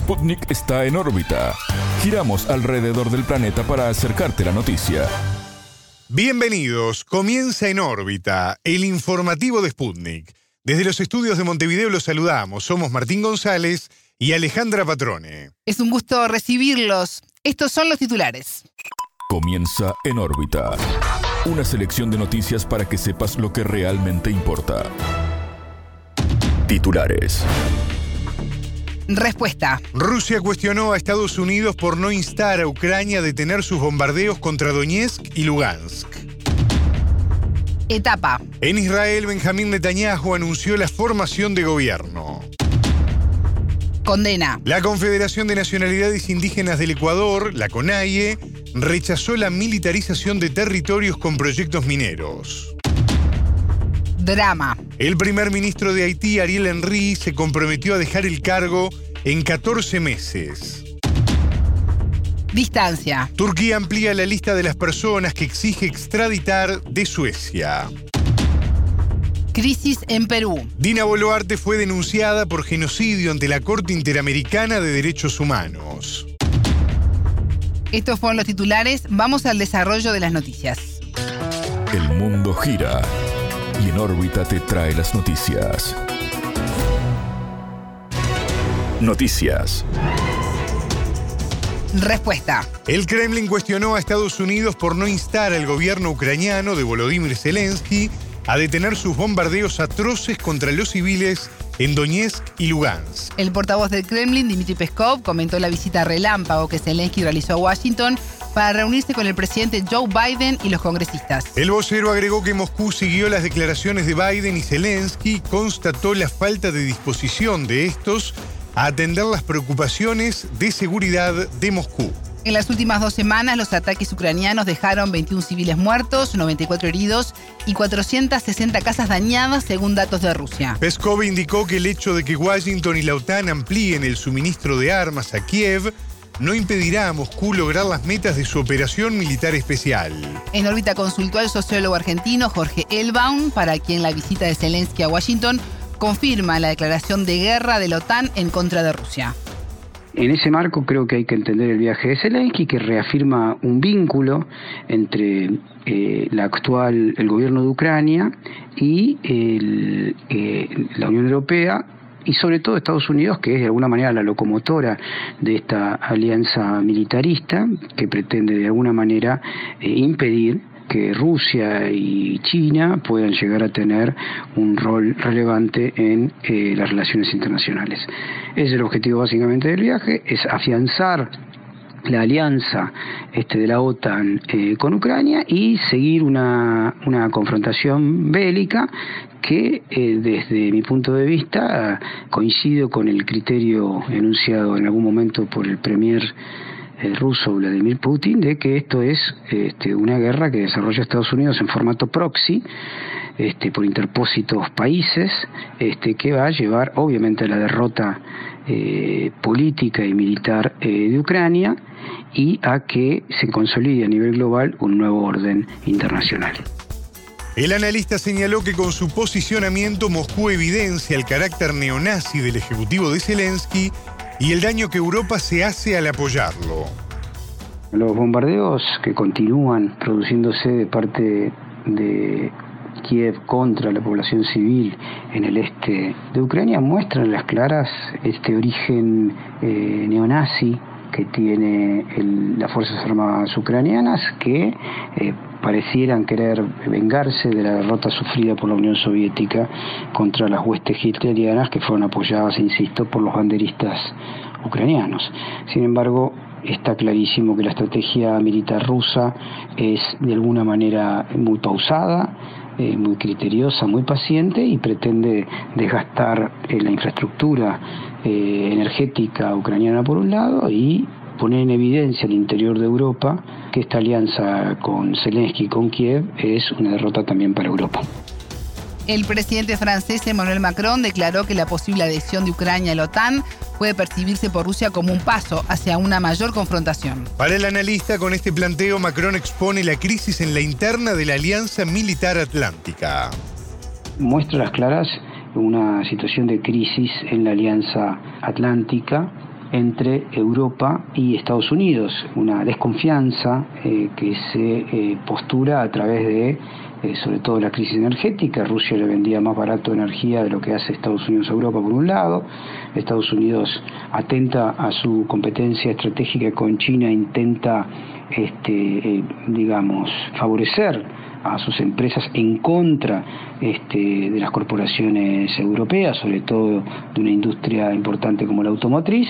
Sputnik está en órbita. Giramos alrededor del planeta para acercarte la noticia. Bienvenidos, comienza en órbita, el informativo de Sputnik. Desde los estudios de Montevideo los saludamos. Somos Martín González y Alejandra Patrone. Es un gusto recibirlos. Estos son los titulares. Comienza en órbita. Una selección de noticias para que sepas lo que realmente importa. Titulares. Respuesta. Rusia cuestionó a Estados Unidos por no instar a Ucrania a detener sus bombardeos contra Donetsk y Lugansk. Etapa. En Israel, Benjamín Netanyahu anunció la formación de gobierno. Condena. La Confederación de Nacionalidades Indígenas del Ecuador, la CONAIE, rechazó la militarización de territorios con proyectos mineros. Drama. El primer ministro de Haití, Ariel Henry, se comprometió a dejar el cargo en 14 meses. Distancia. Turquía amplía la lista de las personas que exige extraditar de Suecia. Crisis en Perú. Dina Boluarte fue denunciada por genocidio ante la Corte Interamericana de Derechos Humanos. Estos fueron los titulares. Vamos al desarrollo de las noticias. El mundo gira y en órbita te trae las noticias. Noticias. Respuesta. El Kremlin cuestionó a Estados Unidos por no instar al gobierno ucraniano de Volodymyr Zelensky a detener sus bombardeos atroces contra los civiles en Donetsk y Lugansk. El portavoz del Kremlin, Dmitry Peskov, comentó la visita relámpago que Zelensky realizó a Washington para reunirse con el presidente Joe Biden y los congresistas. El vocero agregó que Moscú siguió las declaraciones de Biden y Zelensky y constató la falta de disposición de estos a atender las preocupaciones de seguridad de Moscú. En las últimas dos semanas, los ataques ucranianos dejaron 21 civiles muertos, 94 heridos y 460 casas dañadas, según datos de Rusia. Peskov indicó que el hecho de que Washington y la OTAN amplíen el suministro de armas a Kiev no impedirá a Moscú lograr las metas de su operación militar especial. En órbita consultó al sociólogo argentino Jorge Elbaum, para quien la visita de Zelensky a Washington confirma la declaración de guerra de la OTAN en contra de Rusia. En ese marco creo que hay que entender el viaje de Zelensky, que reafirma un vínculo entre eh, la actual, el gobierno de Ucrania y el, eh, la Unión Europea y sobre todo Estados Unidos, que es de alguna manera la locomotora de esta alianza militarista, que pretende de alguna manera eh, impedir que Rusia y China puedan llegar a tener un rol relevante en eh, las relaciones internacionales. Es el objetivo básicamente del viaje, es afianzar la alianza este, de la OTAN eh, con Ucrania y seguir una, una confrontación bélica que eh, desde mi punto de vista coincido con el criterio enunciado en algún momento por el premier el ruso Vladimir Putin de que esto es este, una guerra que desarrolla Estados Unidos en formato proxy este, por interpósitos países este, que va a llevar obviamente a la derrota eh, política y militar eh, de Ucrania y a que se consolide a nivel global un nuevo orden internacional. El analista señaló que con su posicionamiento Moscú evidencia el carácter neonazi del Ejecutivo de Zelensky y el daño que Europa se hace al apoyarlo. Los bombardeos que continúan produciéndose de parte de Kiev contra la población civil en el este de Ucrania muestran las claras este origen eh, neonazi que tiene las Fuerzas Armadas ucranianas que eh, parecieran querer vengarse de la derrota sufrida por la Unión Soviética contra las huestes hitlerianas que fueron apoyadas, insisto, por los banderistas ucranianos. Sin embargo, está clarísimo que la estrategia militar rusa es de alguna manera muy pausada, eh, muy criteriosa, muy paciente y pretende desgastar eh, la infraestructura eh, energética ucraniana por un lado y poner en evidencia al interior de Europa que esta alianza con Zelensky y con Kiev es una derrota también para Europa. El presidente francés Emmanuel Macron declaró que la posible adhesión de Ucrania a la OTAN puede percibirse por Rusia como un paso hacia una mayor confrontación. Para el analista, con este planteo, Macron expone la crisis en la interna de la Alianza Militar Atlántica. Muestra las claras una situación de crisis en la Alianza Atlántica entre Europa y Estados Unidos, una desconfianza eh, que se eh, postura a través de eh, sobre todo la crisis energética. Rusia le vendía más barato energía de lo que hace Estados Unidos a Europa por un lado. Estados Unidos atenta a su competencia estratégica con China, intenta, este, digamos, favorecer a sus empresas en contra este, de las corporaciones europeas, sobre todo de una industria importante como la automotriz,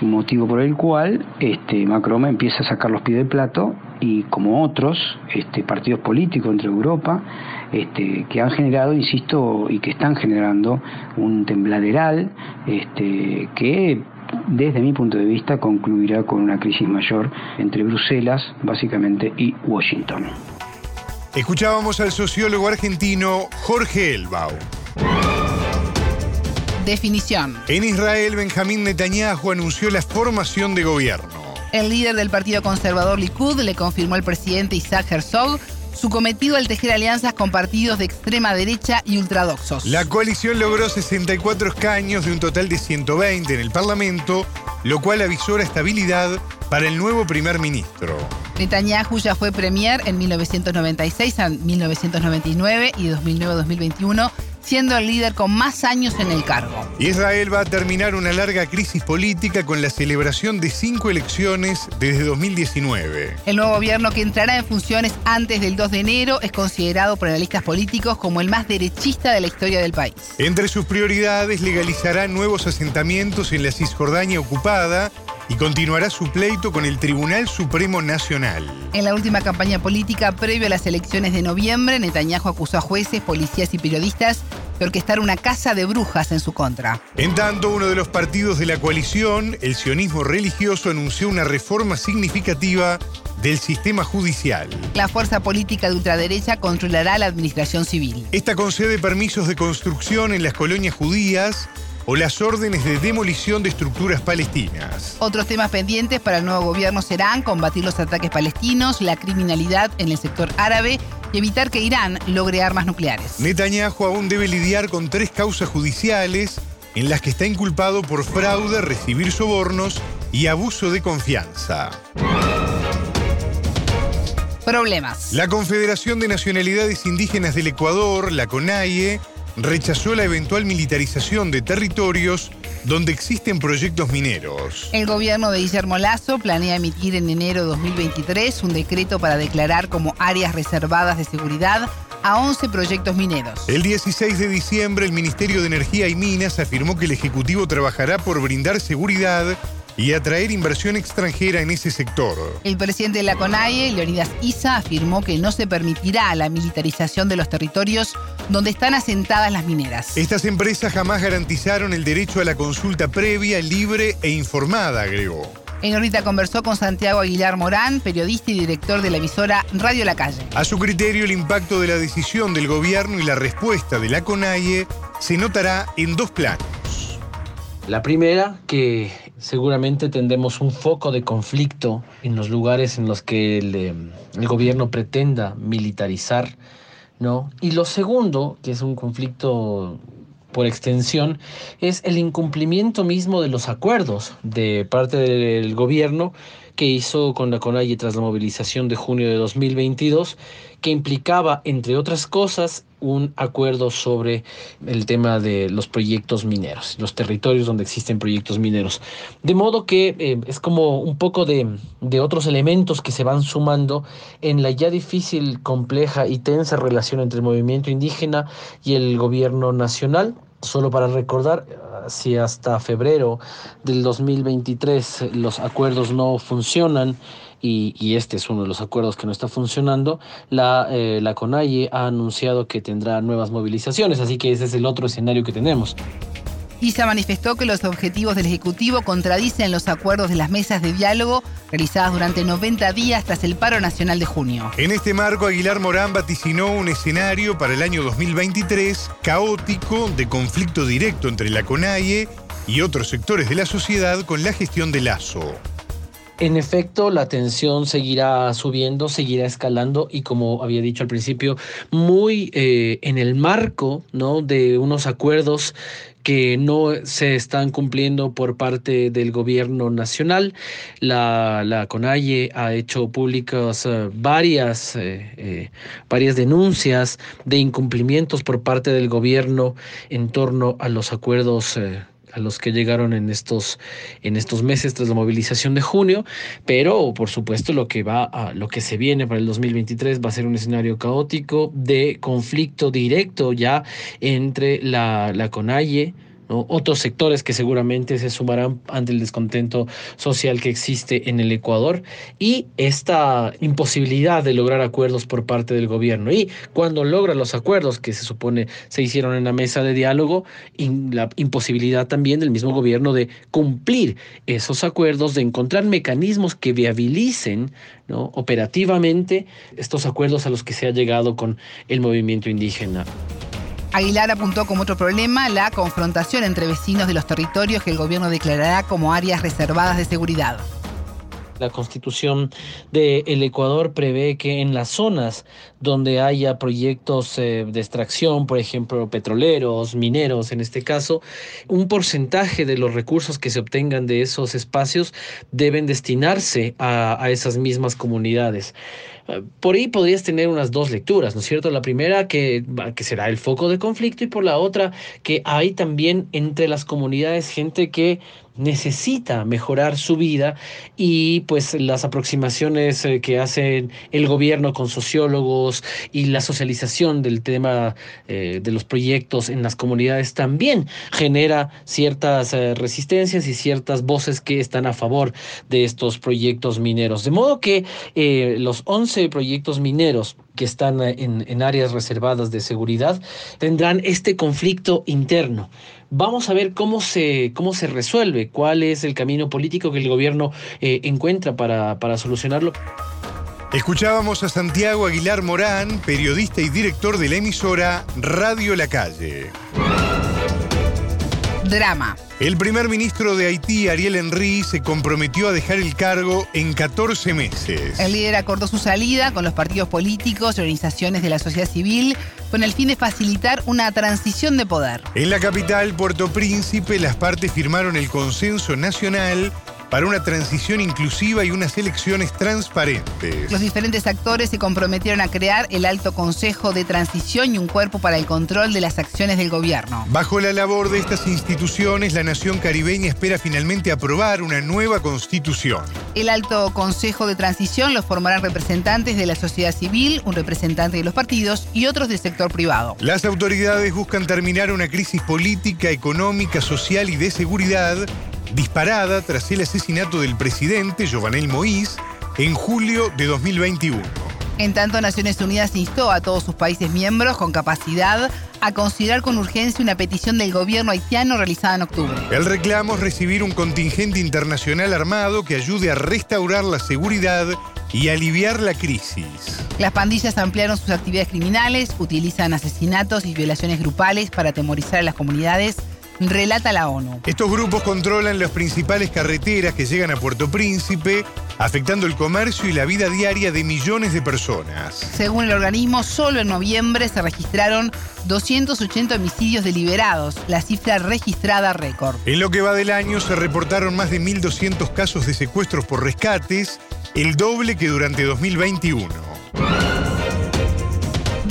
motivo por el cual este, Macron empieza a sacar los pies del plato y como otros este, partidos políticos entre Europa este, que han generado, insisto, y que están generando un tembladeral este, que desde mi punto de vista concluirá con una crisis mayor entre Bruselas, básicamente, y Washington. Escuchábamos al sociólogo argentino Jorge Elbau. Definición. En Israel, Benjamín Netanyahu anunció la formación de gobierno. El líder del Partido Conservador Likud le confirmó al presidente Isaac Herzog su cometido al tejer alianzas con partidos de extrema derecha y ultradoxos. La coalición logró 64 escaños de un total de 120 en el Parlamento, lo cual avisó la estabilidad para el nuevo primer ministro. Netanyahu ya fue premier en 1996 a 1999 y 2009 2021 siendo el líder con más años en el cargo. Israel va a terminar una larga crisis política con la celebración de cinco elecciones desde 2019. El nuevo gobierno que entrará en funciones antes del 2 de enero es considerado por analistas políticos como el más derechista de la historia del país. Entre sus prioridades legalizará nuevos asentamientos en la Cisjordania ocupada y continuará su pleito con el Tribunal Supremo Nacional. En la última campaña política previo a las elecciones de noviembre, Netanyahu acusó a jueces, policías y periodistas de orquestar una casa de brujas en su contra. En tanto, uno de los partidos de la coalición, el sionismo religioso, anunció una reforma significativa del sistema judicial. La fuerza política de ultraderecha controlará la administración civil. Esta concede permisos de construcción en las colonias judías o las órdenes de demolición de estructuras palestinas. Otros temas pendientes para el nuevo gobierno serán combatir los ataques palestinos, la criminalidad en el sector árabe y evitar que Irán logre armas nucleares. Netanyahu aún debe lidiar con tres causas judiciales en las que está inculpado por fraude, recibir sobornos y abuso de confianza. Problemas. La Confederación de Nacionalidades Indígenas del Ecuador, la CONAIE, rechazó la eventual militarización de territorios donde existen proyectos mineros. El gobierno de Guillermo Lazo planea emitir en enero de 2023 un decreto para declarar como áreas reservadas de seguridad a 11 proyectos mineros. El 16 de diciembre el Ministerio de Energía y Minas afirmó que el Ejecutivo trabajará por brindar seguridad y atraer inversión extranjera en ese sector. El presidente de la CONAIE, Leonidas Isa, afirmó que no se permitirá la militarización de los territorios donde están asentadas las mineras. Estas empresas jamás garantizaron el derecho a la consulta previa, libre e informada, agregó. En órbita conversó con Santiago Aguilar Morán, periodista y director de la emisora Radio La Calle. A su criterio, el impacto de la decisión del gobierno y la respuesta de la CONAIE se notará en dos planos. La primera, que seguramente tendremos un foco de conflicto en los lugares en los que el, em, el, gobierno pretenda militarizar, ¿no? Y lo segundo, que es un conflicto por extensión, es el incumplimiento mismo de los acuerdos de parte del gobierno que hizo con la CONAIE tras la movilización de junio de 2022, que implicaba, entre otras cosas, un acuerdo sobre el tema de los proyectos mineros, los territorios donde existen proyectos mineros. De modo que eh, es como un poco de, de otros elementos que se van sumando en la ya difícil, compleja y tensa relación entre el movimiento indígena y el gobierno nacional. Solo para recordar, si hasta febrero del 2023 los acuerdos no funcionan y, este es uno de los acuerdos que no está funcionando, la, eh, la CONAIE ha anunciado que tendrá nuevas movilizaciones, así que ese es el otro escenario que tenemos. ISA manifestó que los objetivos del Ejecutivo contradicen los acuerdos de las mesas de diálogo realizadas durante 90 días tras el paro nacional de junio. En este marco, Aguilar Morán vaticinó un escenario para el año 2023 caótico de conflicto directo entre la CONAIE y otros sectores de la sociedad con la gestión de Lazo. En efecto, la tensión seguirá subiendo, seguirá escalando y como había dicho al principio, muy eh, en el marco ¿no? de unos acuerdos que no se están cumpliendo por parte del gobierno nacional. La, la CONAIE ha hecho públicas eh, varias, eh, eh, varias denuncias de incumplimientos por parte del gobierno en torno a los acuerdos a los que llegaron en estos, en estos meses tras la movilización de junio, pero por supuesto lo que va a, lo que se viene para el 2023 va a ser un escenario caótico de conflicto directo ya entre la, la CONAIE, otros sectores que seguramente se sumarán ante el descontento social que existe en el Ecuador y esta imposibilidad de lograr acuerdos por parte del gobierno. Y cuando logra los acuerdos que se supone se hicieron en la mesa de diálogo, la imposibilidad también del mismo gobierno de cumplir esos acuerdos, de encontrar mecanismos que viabilicen ¿no? operativamente estos acuerdos a los que se ha llegado con el movimiento indígena. Aguilar apuntó como otro problema la confrontación entre vecinos de los territorios que el gobierno declarará como áreas reservadas de seguridad. La constitución del el Ecuador prevé que en las zonas donde haya proyectos eh, de extracción, por ejemplo, petroleros, mineros en este caso, un porcentaje de los recursos que se obtengan de esos espacios deben destinarse a esas mismas comunidades. Por ahí podrías tener unas dos lecturas, ¿no es cierto? La primera que, que será el foco de conflicto y por la otra que hay también entre las comunidades gente que necesita mejorar su vida y pues las aproximaciones eh, que hacen el gobierno con sociólogos y la socialización del tema eh, de los proyectos en las comunidades también genera ciertas eh, resistencias y ciertas voces que están a favor de estos proyectos mineros. De modo que los 11 proyectos mineros que están en, en áreas reservadas de seguridad tendrán este conflicto interno Vamos a ver cómo se, cómo se resuelve, cuál es el camino político que el gobierno eh, encuentra para, para solucionarlo. Escuchábamos a Santiago Aguilar Morán, periodista y director de la emisora Radio La Calle. Drama. El primer ministro de Haití, Ariel Henry, se comprometió a dejar el cargo en 14 meses. El líder acordó su salida con los partidos políticos y organizaciones de la sociedad civil con el fin de facilitar una transición de poder. En la capital, Puerto Príncipe, las partes firmaron el consenso nacional para una transición inclusiva y unas elecciones transparentes. Los diferentes actores se comprometieron a crear el Alto Consejo de Transición y un cuerpo para el control de las acciones del gobierno. Bajo la labor de estas instituciones, la nación caribeña espera finalmente aprobar una nueva constitución. El Alto Consejo de Transición lo formarán representantes de la sociedad civil, un representante de los partidos y otros del sector privado. Las autoridades buscan terminar una crisis política, económica, social y de seguridad disparada tras el asesinato del presidente Jovenel Moïse en julio de 2021. En tanto, Naciones Unidas instó a todos sus países miembros con capacidad a considerar con urgencia una petición del gobierno haitiano realizada en octubre. El reclamo es recibir un contingente internacional armado que ayude a restaurar la seguridad y aliviar la crisis. Las pandillas ampliaron sus actividades criminales, utilizan asesinatos y violaciones grupales para atemorizar a las comunidades relata la ONU. Estos grupos controlan las principales carreteras que llegan a Puerto Príncipe, afectando el comercio y la vida diaria de millones de personas. Según el organismo, solo en noviembre se registraron 280 homicidios deliberados, la cifra registrada récord. En lo que va del año se reportaron más de 1.200 casos de secuestros por rescates, el doble que durante 2021.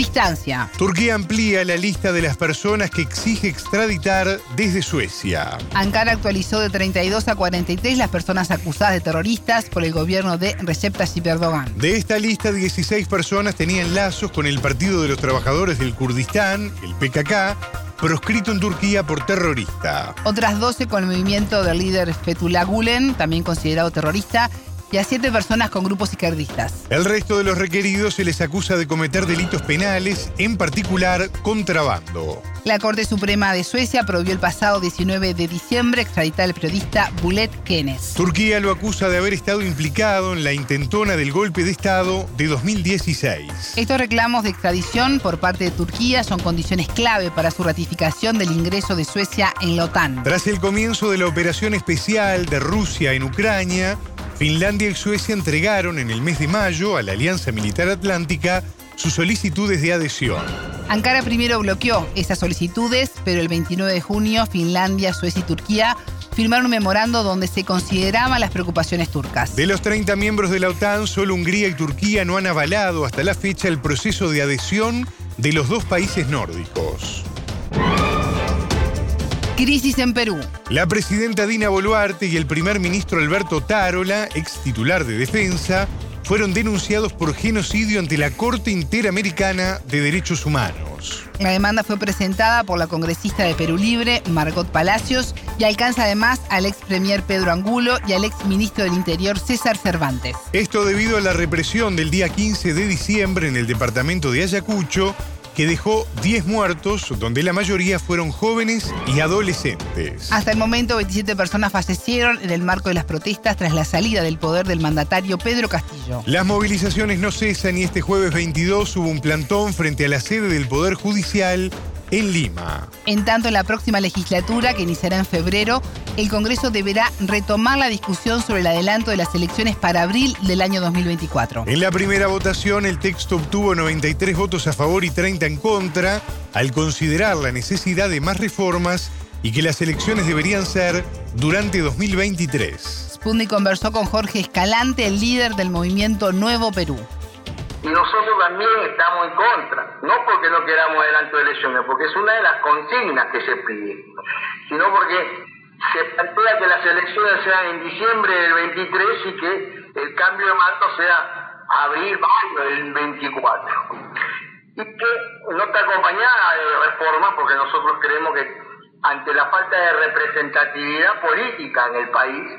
Distancia. Turquía amplía la lista de las personas que exige extraditar desde Suecia. Ankara actualizó de 32 a 43 las personas acusadas de terroristas por el gobierno de Recep Tayyip Erdogan. De esta lista, 16 personas tenían lazos con el Partido de los Trabajadores del Kurdistán, el PKK, proscrito en Turquía por terrorista. Otras 12 con el movimiento del líder Fethullah Gulen, también considerado terrorista, y a siete personas con grupos izquierdistas. El resto de los requeridos se les acusa de cometer delitos penales, en particular contrabando. La Corte Suprema de Suecia prohibió el pasado 19 de diciembre extraditar al periodista Bulet Kenes. Turquía lo acusa de haber estado implicado en la intentona del golpe de Estado de 2016. Estos reclamos de extradición por parte de Turquía son condiciones clave para su ratificación del ingreso de Suecia en la OTAN. Tras el comienzo de la operación especial de Rusia en Ucrania, Finlandia y Suecia entregaron en el mes de mayo a la Alianza Militar Atlántica sus solicitudes de adhesión. Ankara primero bloqueó esas solicitudes, pero el 29 de junio Finlandia, Suecia y Turquía firmaron un memorando donde se consideraban las preocupaciones turcas. De los 30 miembros de la OTAN, solo Hungría y Turquía no han avalado hasta la fecha el proceso de adhesión de los dos países nórdicos. Crisis en Perú. La presidenta Dina Boluarte y el primer ministro Alberto Tarola, ex titular de defensa, fueron denunciados por genocidio ante la Corte Interamericana de Derechos Humanos. La demanda fue presentada por la congresista de Perú Libre, Margot Palacios, y alcanza además al ex premier Pedro Angulo y al ex ministro del Interior César Cervantes. Esto debido a la represión del día 15 de diciembre en el departamento de Ayacucho que dejó 10 muertos, donde la mayoría fueron jóvenes y adolescentes. Hasta el momento, 27 personas fallecieron en el marco de las protestas tras la salida del poder del mandatario Pedro Castillo. Las movilizaciones no cesan y este jueves 22 hubo un plantón frente a la sede del Poder Judicial en Lima. En tanto, en la próxima legislatura, que iniciará en febrero, el Congreso deberá retomar la discusión sobre el adelanto de las elecciones para abril del año 2024. En la primera votación, el texto obtuvo 93 votos a favor y 30 en contra, al considerar la necesidad de más reformas y que las elecciones deberían ser durante 2023. Spundi conversó con Jorge Escalante, el líder del movimiento Nuevo Perú. Y nosotros también estamos en contra, no porque no queramos adelanto de elecciones, porque es una de las consignas que se pide, sino porque se plantea que las elecciones sean en diciembre del 23 y que el cambio de mando sea abril, mayo del 24. Y que no está acompañada de reformas, porque nosotros creemos que ante la falta de representatividad política en el país,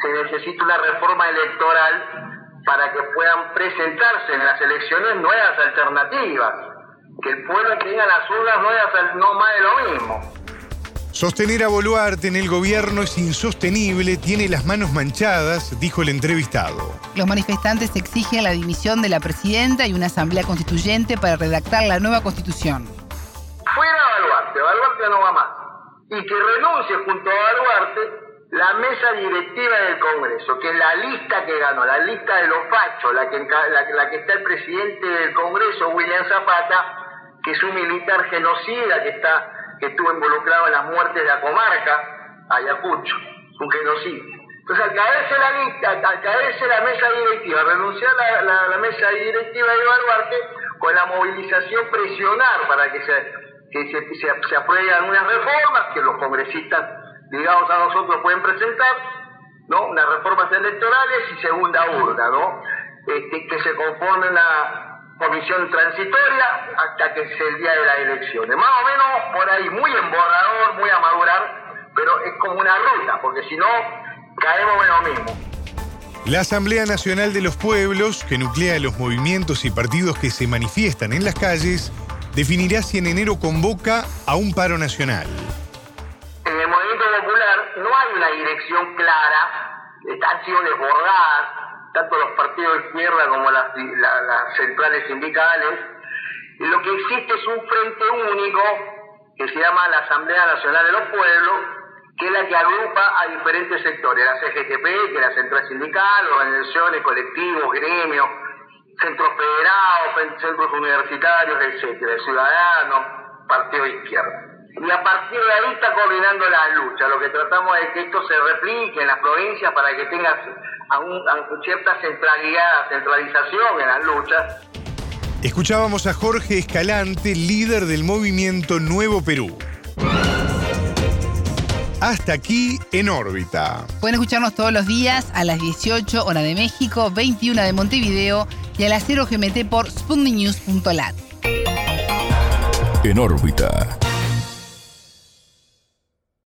se necesita una reforma electoral para que puedan presentarse en las elecciones nuevas alternativas, que el pueblo tenga las urnas nuevas, no más de lo mismo. Sostener a Boluarte en el gobierno es insostenible, tiene las manos manchadas, dijo el entrevistado. Los manifestantes exigen la dimisión de la presidenta y una asamblea constituyente para redactar la nueva constitución. Fuera Boluarte, Boluarte no va más. Y que renuncie junto a Boluarte la mesa directiva del Congreso, que es la lista que ganó, la lista de los fachos, la que, la, que está el presidente del Congreso, William Zapata, que es un militar genocida que está que estuvo involucrado en las muertes de la comarca, Ayacucho, un genocidio. Entonces, al caerse la lista, al caerse la mesa directiva, renunciar a la, mesa directiva de Baluarte, con la movilización presionar para que se, que se, se, se aprueben algunas reformas que los congresistas digamos, a nosotros pueden presentar, ¿no? Unas reformas electorales y segunda urna, ¿no? Este, que se conforme una comisión transitoria hasta que sea el día de las elecciones. Más o menos por ahí, muy emborrador, muy a madurar, pero es como una ruta, porque si no, caemos en lo mismo. La Asamblea Nacional de los Pueblos, que nuclea los movimientos y partidos que se manifiestan en las calles, definirá si en enero convoca a un paro nacional no hay una dirección clara, han sido desbordadas, tanto los partidos de izquierda como las, centrales sindicales. Y lo que existe es un frente único que se llama la Asamblea Nacional de los Pueblos, que es la que agrupa a diferentes sectores, la CGTP, que es la central sindical, organizaciones, colectivos, gremios, centros federados, centros universitarios, etcétera, ciudadanos, partido de izquierda y a partir de ahí está coordinando la lucha. Lo que tratamos es que esto se replique en las provincias para que tenga cierta centralidad, centralización en las luchas. Escuchábamos a Jorge Escalante, líder del movimiento Nuevo Perú. Hasta aquí en órbita. Pueden escucharnos todos los días a las 18 hora de México, 21 de Montevideo y a las 0 GMT por spundinews.lat. En órbita.